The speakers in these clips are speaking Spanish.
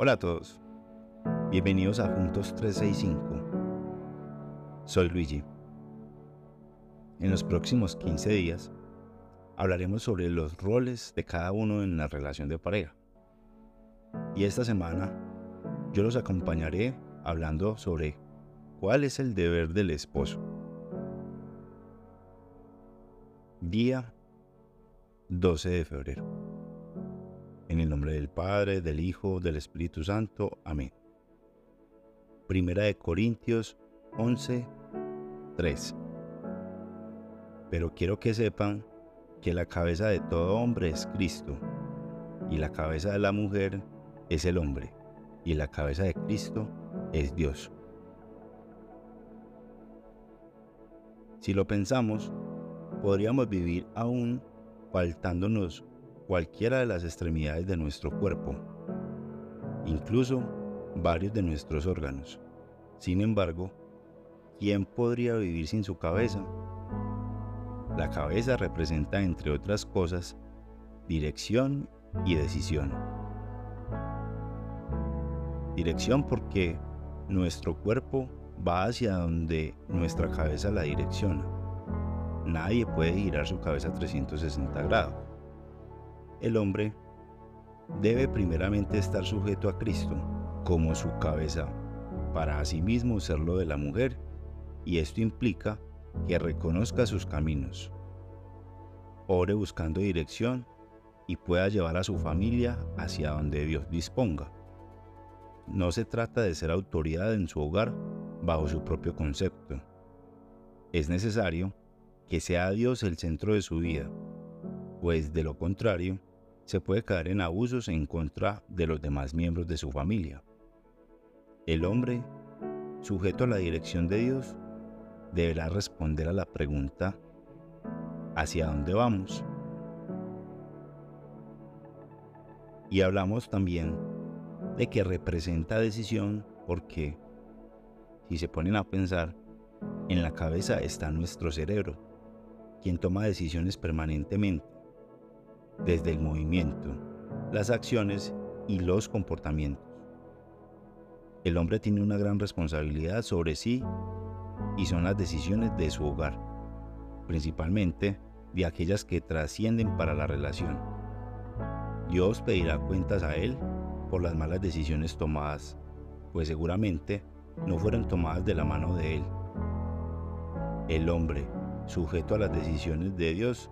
Hola a todos, bienvenidos a Juntos 365. Soy Luigi. En los próximos 15 días hablaremos sobre los roles de cada uno en la relación de pareja. Y esta semana yo los acompañaré hablando sobre cuál es el deber del esposo. Día 12 de febrero. En el nombre del Padre, del Hijo, del Espíritu Santo. Amén. Primera de Corintios 11, 3. Pero quiero que sepan que la cabeza de todo hombre es Cristo, y la cabeza de la mujer es el hombre, y la cabeza de Cristo es Dios. Si lo pensamos, podríamos vivir aún faltándonos cualquiera de las extremidades de nuestro cuerpo, incluso varios de nuestros órganos. Sin embargo, ¿quién podría vivir sin su cabeza? La cabeza representa, entre otras cosas, dirección y decisión. Dirección porque nuestro cuerpo va hacia donde nuestra cabeza la direcciona. Nadie puede girar su cabeza a 360 grados. El hombre debe primeramente estar sujeto a Cristo como su cabeza, para asimismo serlo de la mujer, y esto implica que reconozca sus caminos, ore buscando dirección y pueda llevar a su familia hacia donde Dios disponga. No se trata de ser autoridad en su hogar bajo su propio concepto. Es necesario que sea Dios el centro de su vida, pues de lo contrario, se puede caer en abusos en contra de los demás miembros de su familia. El hombre, sujeto a la dirección de Dios, deberá responder a la pregunta ¿hacia dónde vamos? Y hablamos también de que representa decisión porque, si se ponen a pensar, en la cabeza está nuestro cerebro, quien toma decisiones permanentemente, desde el movimiento, las acciones y los comportamientos. El hombre tiene una gran responsabilidad sobre sí y son las decisiones de su hogar, principalmente de aquellas que trascienden para la relación. Dios pedirá cuentas a Él por las malas decisiones tomadas, pues seguramente no fueron tomadas de la mano de Él. El hombre, sujeto a las decisiones de Dios,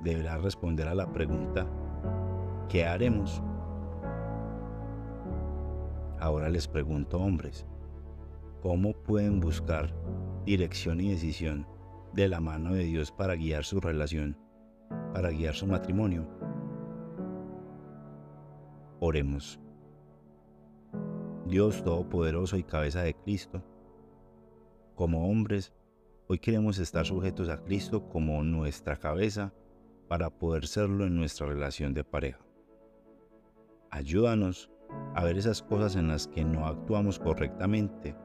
deberá responder a la pregunta, ¿qué haremos? Ahora les pregunto, hombres, ¿cómo pueden buscar dirección y decisión de la mano de Dios para guiar su relación, para guiar su matrimonio? Oremos. Dios Todopoderoso y cabeza de Cristo, como hombres, hoy queremos estar sujetos a Cristo como nuestra cabeza para poder serlo en nuestra relación de pareja. Ayúdanos a ver esas cosas en las que no actuamos correctamente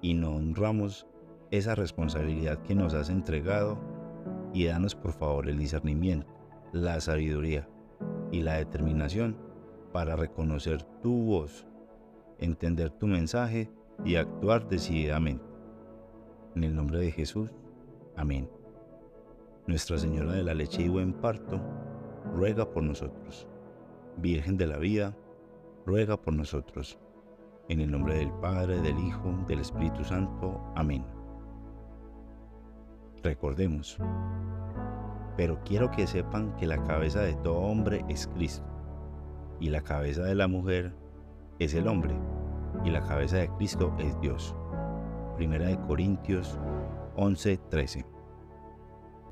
y no honramos esa responsabilidad que nos has entregado y danos por favor el discernimiento, la sabiduría y la determinación para reconocer tu voz, entender tu mensaje y actuar decididamente. En el nombre de Jesús, amén. Nuestra Señora de la Leche y Buen Parto, ruega por nosotros. Virgen de la Vida, ruega por nosotros. En el nombre del Padre, del Hijo, del Espíritu Santo. Amén. Recordemos, pero quiero que sepan que la cabeza de todo hombre es Cristo y la cabeza de la mujer es el hombre, y la cabeza de Cristo es Dios. Primera de Corintios 11:13.